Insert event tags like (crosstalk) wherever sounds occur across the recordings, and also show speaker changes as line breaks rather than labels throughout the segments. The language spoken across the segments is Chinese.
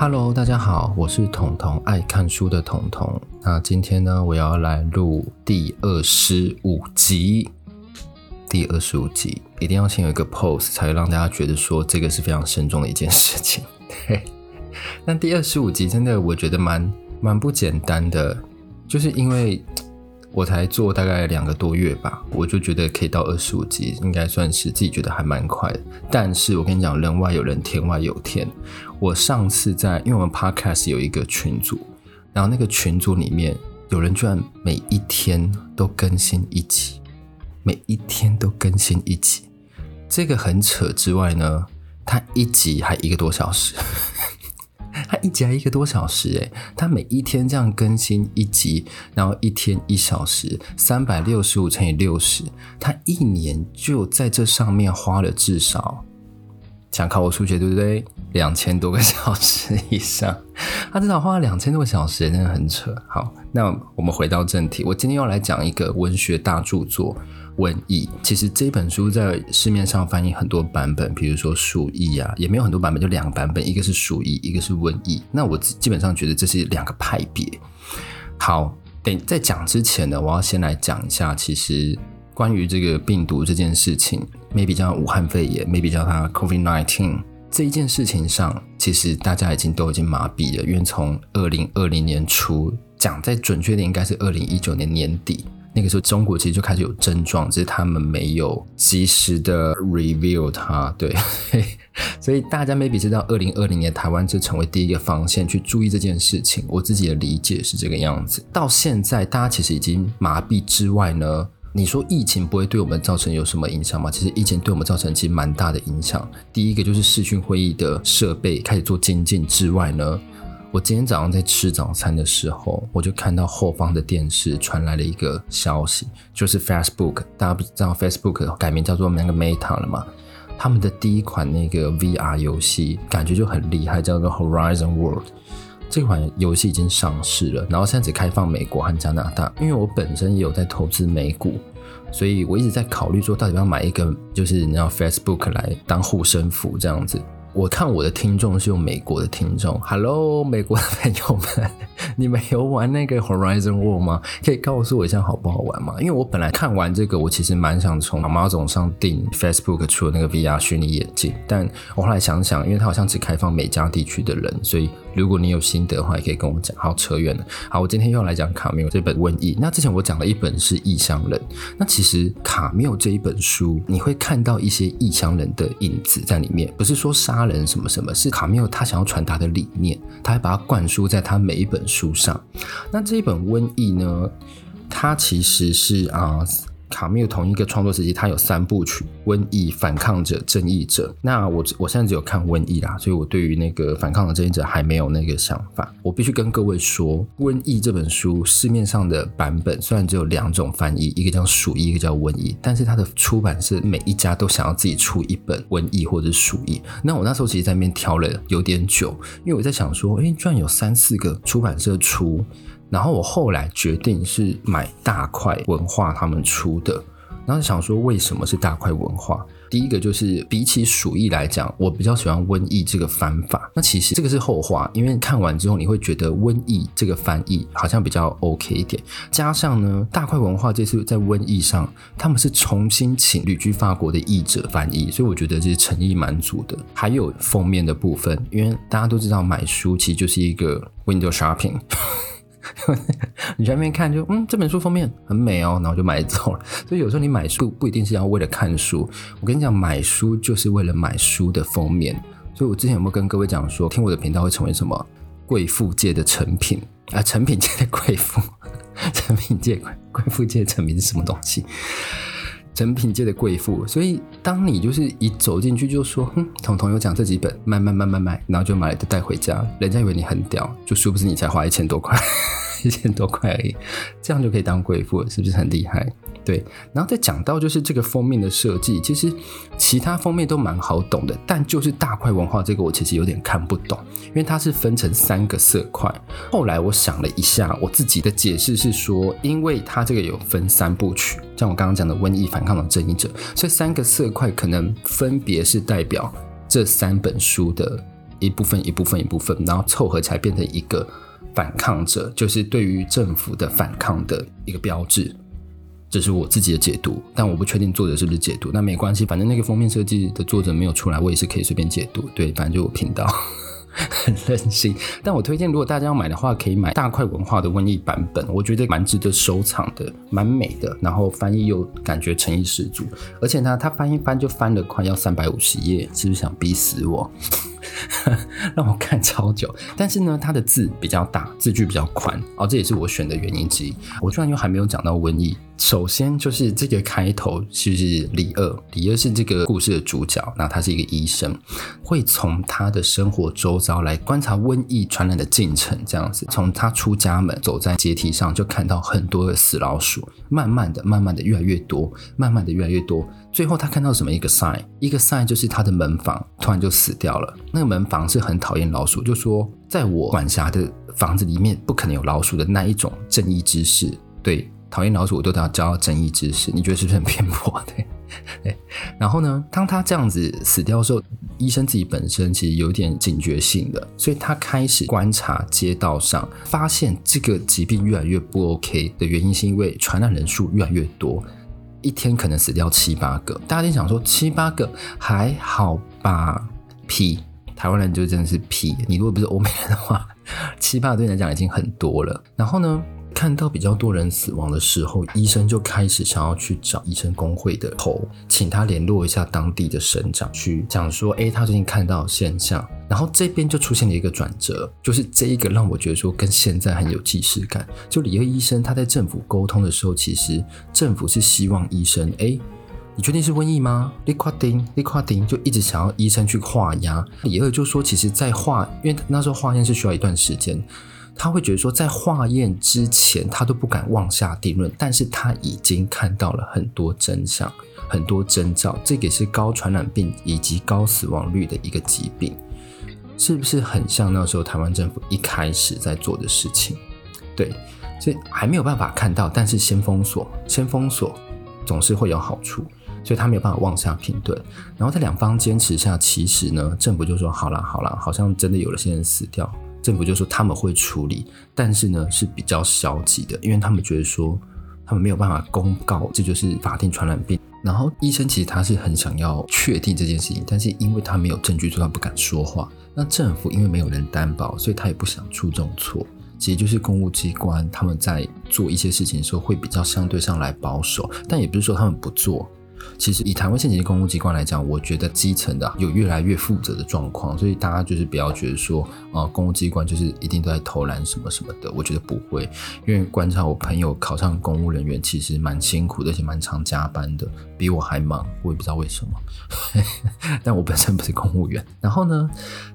Hello，大家好，我是彤彤爱看书的彤彤。那今天呢，我要来录第二十五集。第二十五集一定要先有一个 pose，才会让大家觉得说这个是非常慎重的一件事情。对，但第二十五集真的我觉得蛮蛮不简单的，就是因为。我才做大概两个多月吧，我就觉得可以到二十五集，应该算是自己觉得还蛮快的。但是我跟你讲，人外有人，天外有天。我上次在，因为我们 Podcast 有一个群组，然后那个群组里面有人居然每一天都更新一集，每一天都更新一集，这个很扯之外呢，他一集还一个多小时。(laughs) 他一集还一个多小时诶，他每一天这样更新一集，然后一天一小时，三百六十五乘以六十，他一年就在这上面花了至少，想考我数学对不对？两千多个小时以上，(laughs) 他至少花了两千多个小时，真的很扯。好，那我们回到正题，我今天要来讲一个文学大著作。瘟疫，其实这本书在市面上翻译很多版本，比如说鼠疫啊，也没有很多版本，就两个版本，一个是鼠疫，一个是瘟疫。那我基本上觉得这是两个派别。好，等在讲之前呢，我要先来讲一下，其实关于这个病毒这件事情，maybe 叫武汉肺炎，maybe 叫它 COVID-19 这一件事情上，其实大家已经都已经麻痹了，因为从二零二零年初讲，再准确点应该是二零一九年年底。那个时候，中国其实就开始有症状，只是他们没有及时的 review 它。对，(laughs) 所以大家 maybe 知道，二零二零年台湾就成为第一个防线去注意这件事情。我自己的理解是这个样子。到现在，大家其实已经麻痹之外呢，你说疫情不会对我们造成有什么影响吗？其实疫情对我们造成其实蛮大的影响。第一个就是视讯会议的设备开始做精进之外呢。我今天早上在吃早餐的时候，我就看到后方的电视传来了一个消息，就是 Facebook，大家不知道 Facebook 改名叫做那个 Meta 了吗？他们的第一款那个 VR 游戏感觉就很厉害，叫做 Horizon World。这款游戏已经上市了，然后现在只开放美国和加拿大。因为我本身也有在投资美股，所以我一直在考虑说，到底要买一个，就是你要 Facebook 来当护身符这样子。我看我的听众是用美国的听众，Hello，美国的朋友们，你们有玩那个 Horizon World 吗？可以告诉我一下好不好玩吗？因为我本来看完这个，我其实蛮想从 Amazon 上订 Facebook 出的那个 VR 虚拟眼镜，但我后来想想，因为它好像只开放美加地区的人，所以如果你有心得的话，也可以跟我讲。好，扯远了。好，我今天又来讲卡缪这本瘟疫。那之前我讲了一本是异乡人，那其实卡缪这一本书，你会看到一些异乡人的影子在里面，不是说杀。人什么什么是卡缪他想要传达的理念，他还把它灌输在他每一本书上。那这一本瘟疫呢，它其实是啊。卡缪同一个创作时期，他有三部曲：瘟疫、反抗者、正义者。那我我现在只有看瘟疫啦，所以我对于那个反抗的正义者还没有那个想法。我必须跟各位说，瘟疫这本书市面上的版本虽然只有两种翻译，一个叫鼠疫，一个叫瘟疫，但是它的出版社每一家都想要自己出一本瘟疫或者鼠疫。那我那时候其实在那边挑了有点久，因为我在想说，诶，居然有三四个出版社出。然后我后来决定是买大块文化他们出的，然后想说为什么是大块文化？第一个就是比起鼠疫来讲，我比较喜欢瘟疫这个翻法。那其实这个是后话，因为看完之后你会觉得瘟疫这个翻译好像比较 OK 一点。加上呢，大块文化这次在瘟疫上，他们是重新请旅居法国的译者翻译，所以我觉得这是诚意满足的。还有封面的部分，因为大家都知道买书其实就是一个 (laughs) window shopping。你在那边看就嗯，这本书封面很美哦，然后就买走了。所以有时候你买书不一定是要为了看书，我跟你讲，买书就是为了买书的封面。所以我之前有没有跟各位讲说，听我的频道会成为什么贵妇界的成品 (laughs) 啊？成品界的贵妇，成品界贵贵妇界的诚品是什么东西？成品界的贵妇，所以当你就是一走进去就说，哼，彤彤有讲这几本，卖卖卖卖卖，然后就买了就带回家，人家以为你很屌，就殊不知你才花一千多块，一千多块而已，这样就可以当贵妇了，是不是很厉害？对，然后再讲到就是这个封面的设计，其实其他封面都蛮好懂的，但就是大块文化这个我其实有点看不懂，因为它是分成三个色块。后来我想了一下，我自己的解释是说，因为它这个有分三部曲，像我刚刚讲的瘟疫、反抗的正义者，所以三个色块可能分别是代表这三本书的一部分一部分一部分，然后凑合起来变成一个反抗者，就是对于政府的反抗的一个标志。这是我自己的解读，但我不确定作者是不是解读。那没关系，反正那个封面设计的作者没有出来，我也是可以随便解读。对，反正就我频道。(laughs) 很任性，但我推荐，如果大家要买的话，可以买大块文化的瘟疫版本，我觉得蛮值得收藏的，蛮美的，然后翻译又感觉诚意十足，而且呢，他翻一翻就翻了快要三百五十页，是不是想逼死我？(laughs) 让我看超久，但是呢，它的字比较大，字距比较宽，哦，这也是我选的原因之一。我居然又还没有讲到瘟疫。首先就是这个开头，就是李二，李二是这个故事的主角，那他是一个医生，会从他的生活周遭来观察瘟疫传染的进程，这样子，从他出家门走在阶梯上，就看到很多的死老鼠，慢慢的、慢慢的越来越多，慢慢的越来越多。最后他看到什么？一个 sign，一个 sign 就是他的门房突然就死掉了。那个门房是很讨厌老鼠，就说在我管辖的房子里面不可能有老鼠的那一种正义之士。对，讨厌老鼠我都要教正义知识。你觉得是不是很偏颇？(laughs) 对，对。然后呢，当他这样子死掉的时候，医生自己本身其实有点警觉性的，所以他开始观察街道上，发现这个疾病越来越不 OK 的原因是因为传染人数越来越多。一天可能死掉七八个，大家想说七八个还好吧？屁，台湾人就真的是屁。你如果不是欧美人的话，七八个对你来讲已经很多了。然后呢，看到比较多人死亡的时候，医生就开始想要去找医生公会的头，请他联络一下当地的省长，去讲说，哎，他最近看到现象。然后这边就出现了一个转折，就是这一个让我觉得说跟现在很有既视感。就李二医生他在政府沟通的时候，其实政府是希望医生，哎，你确定是瘟疫吗？你确定？你确定？就一直想要医生去化验。李二就说，其实，在化，因为那时候化验是需要一段时间。他会觉得说，在化验之前，他都不敢妄下定论，但是他已经看到了很多真相、很多征兆，这个是高传染病以及高死亡率的一个疾病，是不是很像那时候台湾政府一开始在做的事情？对，所以还没有办法看到，但是先封锁，先封锁总是会有好处，所以他没有办法妄下评论。然后在两方坚持下，其实呢，政府就说好了好了，好像真的有了些人死掉。政府就说他们会处理，但是呢是比较消极的，因为他们觉得说他们没有办法公告，这就是法定传染病。然后医生其实他是很想要确定这件事情，但是因为他没有证据，所以他不敢说话。那政府因为没有人担保，所以他也不想出这种错。其实就是公务机关他们在做一些事情的时候会比较相对上来保守，但也不是说他们不做。其实以台湾现行的公务机关来讲，我觉得基层的有越来越负责的状况，所以大家就是不要觉得说啊、呃，公务机关就是一定都在偷懒什么什么的。我觉得不会，因为观察我朋友考上公务人员，其实蛮辛苦的，而且蛮常加班的，比我还忙。我也不知道为什么，(laughs) 但我本身不是公务员。然后呢，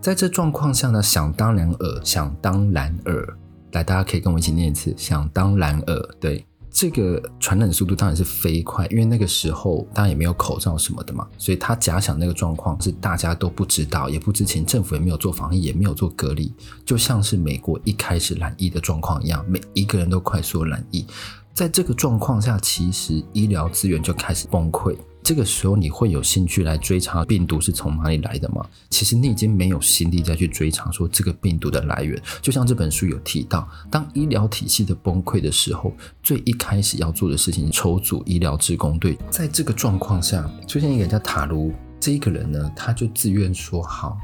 在这状况下呢，想当然尔，想当然尔，来，大家可以跟我一起念一次，想当然尔，对。这个传染速度当然是飞快，因为那个时候当然也没有口罩什么的嘛，所以他假想那个状况是大家都不知道，也不知情，政府也没有做防疫，也没有做隔离，就像是美国一开始染疫的状况一样，每一个人都快速染疫。在这个状况下，其实医疗资源就开始崩溃。这个时候，你会有兴趣来追查病毒是从哪里来的吗？其实你已经没有心力再去追查说这个病毒的来源。就像这本书有提到，当医疗体系的崩溃的时候，最一开始要做的事情，筹组医疗志工队。在这个状况下，出现一个人叫塔卢，这一个人呢，他就自愿说好，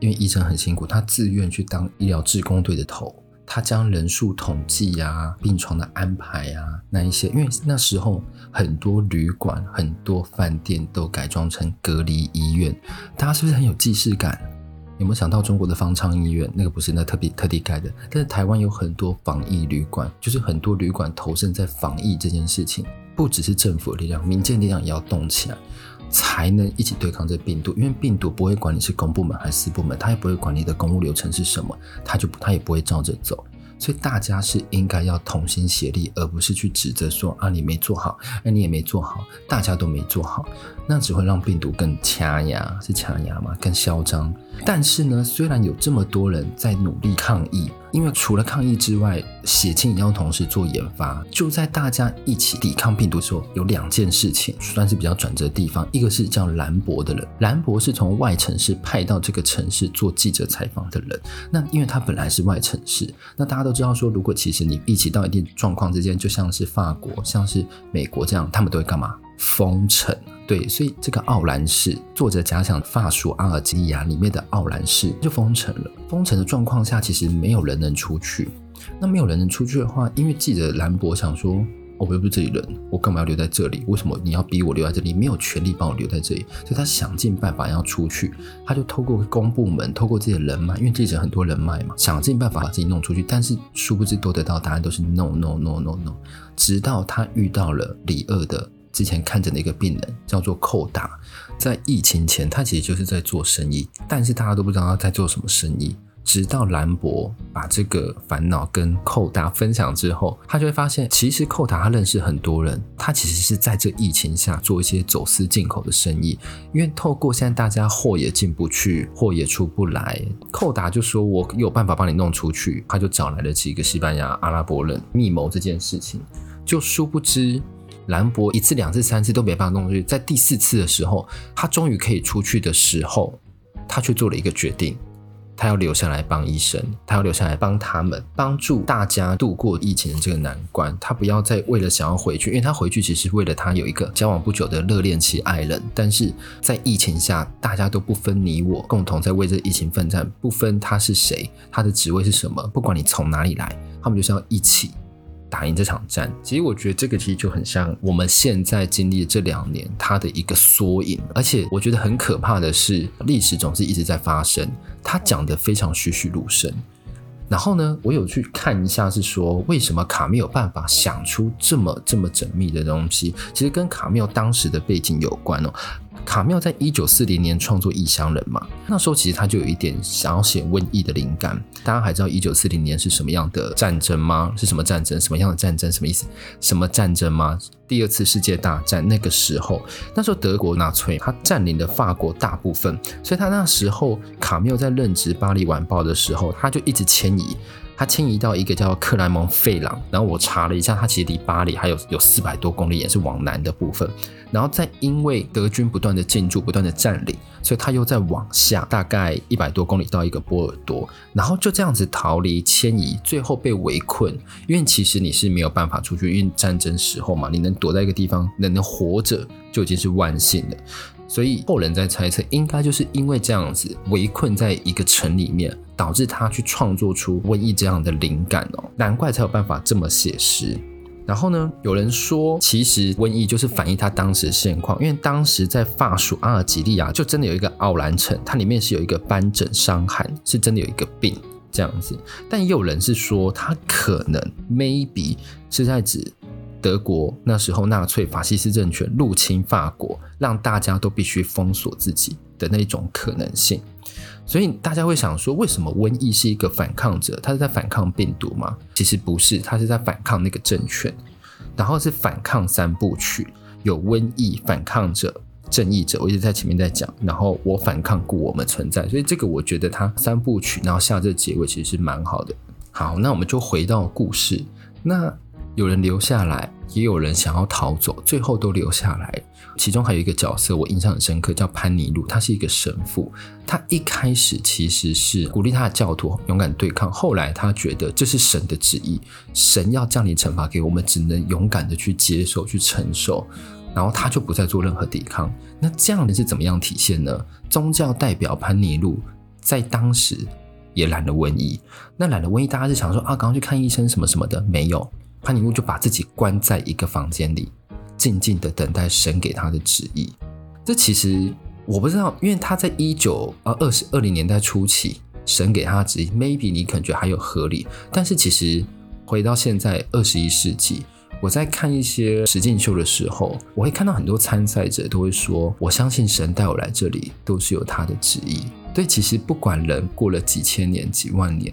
因为医生很辛苦，他自愿去当医疗志工队的头。他将人数统计呀、病床的安排呀，那一些，因为那时候很多旅馆、很多饭店都改装成隔离医院，大家是不是很有既视感？有没有想到中国的方舱医院？那个不是那特别特地盖的，但是台湾有很多防疫旅馆，就是很多旅馆投身在防疫这件事情，不只是政府力量，民间力量也要动起来。才能一起对抗这病毒，因为病毒不会管你是公部门还是私部门，他也不会管你的公务流程是什么，他就他也不会照着走。所以大家是应该要同心协力，而不是去指责说啊，你没做好，哎，你也没做好，大家都没做好，那只会让病毒更掐牙，是掐牙吗？更嚣张。但是呢，虽然有这么多人在努力抗疫，因为除了抗疫之外，血清也要同时做研发。就在大家一起抵抗病毒的时候，有两件事情算是比较转折的地方。一个是叫兰博的人，兰博是从外城市派到这个城市做记者采访的人。那因为他本来是外城市，那大家都知道说，如果其实你一起到一定状况之间，就像是法国、像是美国这样，他们都会干嘛？封城。对，所以这个奥兰市，作者假想法属阿尔及利亚里面的奥兰市就封城了。封城的状况下，其实没有人能出去。那没有人能出去的话，因为记者兰博想说，哦，我又不是这里人，我干嘛要留在这里？为什么你要逼我留在这里？没有权利把我留在这里，所以他想尽办法要出去。他就透过公部门，透过自己的人脉，因为记者很多人脉嘛，想尽办法把自己弄出去。但是殊不知都得到答案都是 no no no no no，直到他遇到了李二的。之前看诊的一个病人叫做寇达，在疫情前他其实就是在做生意，但是大家都不知道他在做什么生意。直到兰博把这个烦恼跟寇达分享之后，他就会发现，其实寇达他认识很多人，他其实是在这疫情下做一些走私进口的生意。因为透过现在大家货也进不去，货也出不来，寇达就说：“我有办法帮你弄出去。”他就找来了几个西班牙阿拉伯人密谋这件事情，就殊不知。兰博一次、两次、三次都没办法弄出去，在第四次的时候，他终于可以出去的时候，他却做了一个决定，他要留下来帮医生，他要留下来帮他们，帮助大家度过疫情的这个难关。他不要再为了想要回去，因为他回去其实为了他有一个交往不久的热恋期爱人，但是在疫情下，大家都不分你我，共同在为这疫情奋战，不分他是谁，他的职位是什么，不管你从哪里来，他们就是要一起。打赢这场战，其实我觉得这个其实就很像我们现在经历这两年它的一个缩影，而且我觉得很可怕的是，历史总是一直在发生，它讲得非常栩栩如生。然后呢，我有去看一下，是说为什么卡缪有办法想出这么这么缜密的东西，其实跟卡缪当时的背景有关哦。卡缪在一九四零年创作《异乡人》嘛，那时候其实他就有一点想要写瘟疫的灵感。大家还知道一九四零年是什么样的战争吗？是什么战争？什么样的战争？什么意思？什么战争吗？第二次世界大战那个时候，那时候德国纳粹他占领了法国大部分，所以他那时候卡缪在任职《巴黎晚报》的时候，他就一直迁移。他迁移到一个叫克莱蒙费朗，然后我查了一下，他其实离巴黎还有有四百多公里，也是往南的部分。然后再因为德军不断的进驻、不断的占领，所以他又再往下大概一百多公里到一个波尔多，然后就这样子逃离迁移，最后被围困。因为其实你是没有办法出去，因为战争时候嘛，你能躲在一个地方，能能活着就已经是万幸了。所以后人在猜测，应该就是因为这样子围困在一个城里面，导致他去创作出瘟疫这样的灵感哦，难怪才有办法这么写实。然后呢，有人说，其实瘟疫就是反映他当时的现况，因为当时在法属阿尔及利亚就真的有一个奥兰城，它里面是有一个斑疹伤寒，是真的有一个病这样子。但也有人是说，他可能 maybe 是在指。德国那时候纳粹法西斯政权入侵法国，让大家都必须封锁自己的那种可能性，所以大家会想说，为什么瘟疫是一个反抗者？他是在反抗病毒吗？其实不是，他是在反抗那个政权，然后是反抗三部曲，有瘟疫、反抗者、正义者。我一直在前面在讲，然后我反抗故我们存在，所以这个我觉得他三部曲，然后下这结尾其实是蛮好的。好，那我们就回到故事，那。有人留下来，也有人想要逃走，最后都留下来。其中还有一个角色我印象很深刻，叫潘尼路，他是一个神父。他一开始其实是鼓励他的教徒勇敢对抗，后来他觉得这是神的旨意，神要降临惩罚给我们，只能勇敢的去接受、去承受，然后他就不再做任何抵抗。那这样的是怎么样体现呢？宗教代表潘尼路在当时也染了瘟疫。那染了瘟疫，大家是想说啊，赶快去看医生什么什么的，没有。潘尼路就把自己关在一个房间里，静静的等待神给他的旨意。这其实我不知道，因为他在一九呃二十二零年代初期，神给他的旨意，maybe 你可能觉还有合理。但是其实回到现在二十一世纪，我在看一些实境秀的时候，我会看到很多参赛者都会说：“我相信神带我来这里都是有他的旨意。”对，其实不管人过了几千年、几万年，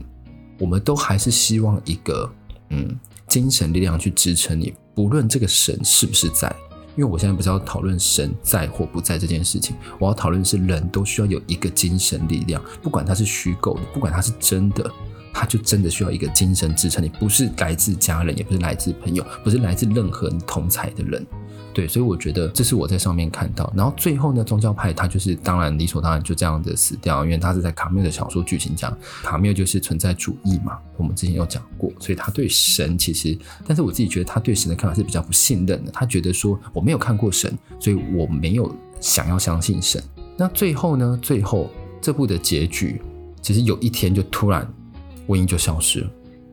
我们都还是希望一个嗯。精神力量去支撑你，不论这个神是不是在，因为我现在不是要讨论神在或不在这件事情，我要讨论是人都需要有一个精神力量，不管它是虚构的，不管它是真的，它就真的需要一个精神支撑。你不是来自家人，也不是来自朋友，不是来自任何你同才的人。对，所以我觉得这是我在上面看到。然后最后呢，宗教派他就是当然理所当然就这样的死掉，因为他是在卡缪的小说剧情讲，卡缪就是存在主义嘛，我们之前有讲过，所以他对神其实，但是我自己觉得他对神的看法是比较不信任的。他觉得说我没有看过神，所以我没有想要相信神。那最后呢，最后这部的结局，其实有一天就突然瘟疫就消失了，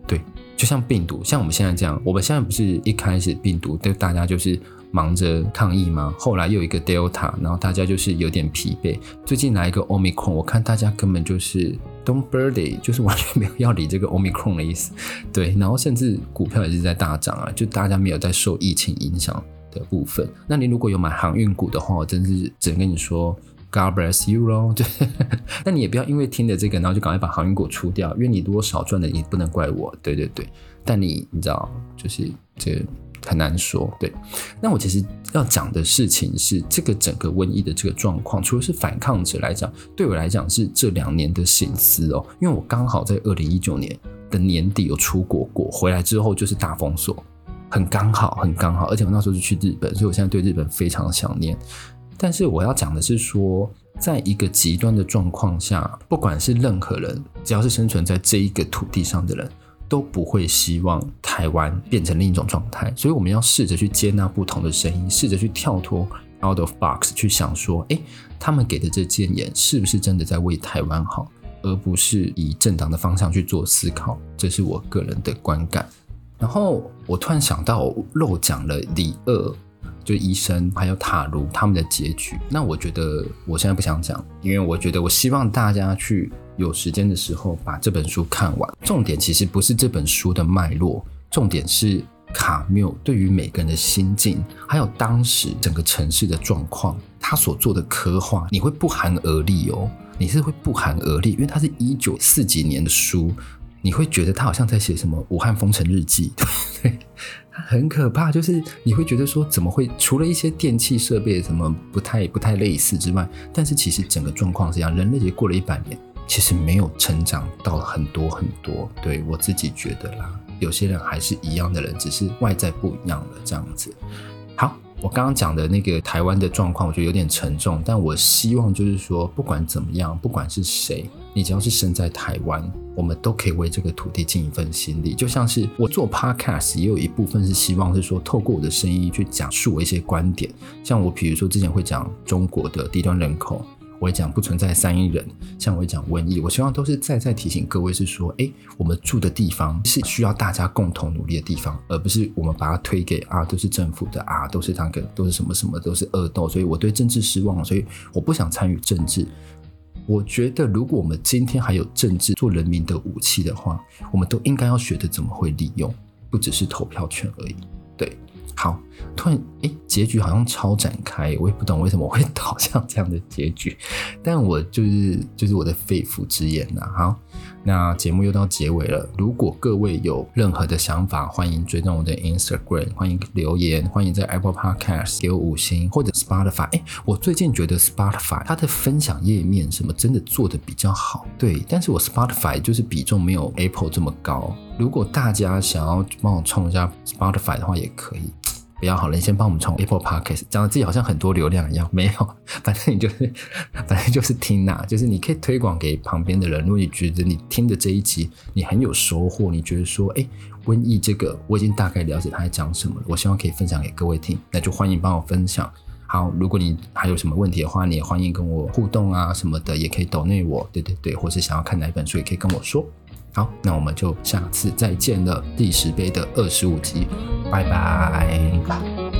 对，就像病毒，像我们现在这样，我们现在不是一开始病毒，对大家就是。忙着抗疫吗？后来又一个 Delta，然后大家就是有点疲惫。最近来一个 Omicron，我看大家根本就是 Don't birdy，就是完全没有要理这个 Omicron 的意思。对，然后甚至股票也是在大涨啊，就大家没有在受疫情影响的部分。那你如果有买航运股的话，我真是只能跟你说 God bless you 咯。(laughs) 对，那你也不要因为听了这个，然后就赶快把航运股出掉，因为你多少赚的，你不能怪我。对对对，但你你知道，就是这。很难说，对。那我其实要讲的事情是，这个整个瘟疫的这个状况，除了是反抗者来讲，对我来讲是这两年的省思哦。因为我刚好在二零一九年的年底有出国过，回来之后就是大封锁，很刚好，很刚好。而且我那时候是去日本，所以我现在对日本非常想念。但是我要讲的是说，在一个极端的状况下，不管是任何人，只要是生存在这一个土地上的人。都不会希望台湾变成另一种状态，所以我们要试着去接纳不同的声音，试着去跳脱 out of box 去想说，诶，他们给的这建言是不是真的在为台湾好，而不是以政党的方向去做思考，这是我个人的观感。然后我突然想到，漏讲了李二。就医生还有塔卢他们的结局，那我觉得我现在不想讲，因为我觉得我希望大家去有时间的时候把这本书看完。重点其实不是这本书的脉络，重点是卡缪对于每个人的心境，还有当时整个城市的状况，他所做的刻画，你会不寒而栗哦，你是会不寒而栗，因为他是一九四几年的书，你会觉得他好像在写什么《武汉封城日记》，(laughs) 对。很可怕，就是你会觉得说，怎么会除了一些电器设备什么不太不太类似之外，但是其实整个状况是这样，人类也过了一百年，其实没有成长到很多很多。对，我自己觉得啦，有些人还是一样的人，只是外在不一样了这样子。好。我刚刚讲的那个台湾的状况，我觉得有点沉重，但我希望就是说，不管怎么样，不管是谁，你只要是生在台湾，我们都可以为这个土地尽一份心力。就像是我做 podcast，也有一部分是希望是说，透过我的声音去讲述我一些观点，像我比如说之前会讲中国的低端人口。我也讲不存在三亿人，像我会讲瘟疫，我希望都是再再提醒各位是说，哎，我们住的地方是需要大家共同努力的地方，而不是我们把它推给啊，都是政府的啊，都是那个，都是什么什么，都是恶斗。所以我对政治失望，所以我不想参与政治。我觉得如果我们今天还有政治做人民的武器的话，我们都应该要学着怎么会利用，不只是投票权而已。对。好，突然诶，结局好像超展开，我也不懂为什么会导向这样的结局，但我就是就是我的肺腑之言呐。好，那节目又到结尾了，如果各位有任何的想法，欢迎追踪我的 Instagram，欢迎留言，欢迎在 Apple Podcast 给我五星或者 Spotify。哎，我最近觉得 Spotify 它的分享页面什么真的做的比较好，对，但是我 Spotify 就是比重没有 Apple 这么高。如果大家想要帮我冲一下 Spotify 的话，也可以。比较好了，你先帮我们从 Apple Podcast 讲的自己好像很多流量一样，(laughs) 没有，反正你就是，(laughs) 反正就是听呐、就是你可以推广给旁边的人。如果你觉得你听的这一集你很有收获，你觉得说，哎，瘟疫这个我已经大概了解他在讲什么了，我希望可以分享给各位听，那就欢迎帮我分享。好，如果你还有什么问题的话，你也欢迎跟我互动啊什么的，也可以抖内我，对对对，或是想要看哪本书，也可以跟我说。好，那我们就下次再见了。第十杯的二十五集，拜拜。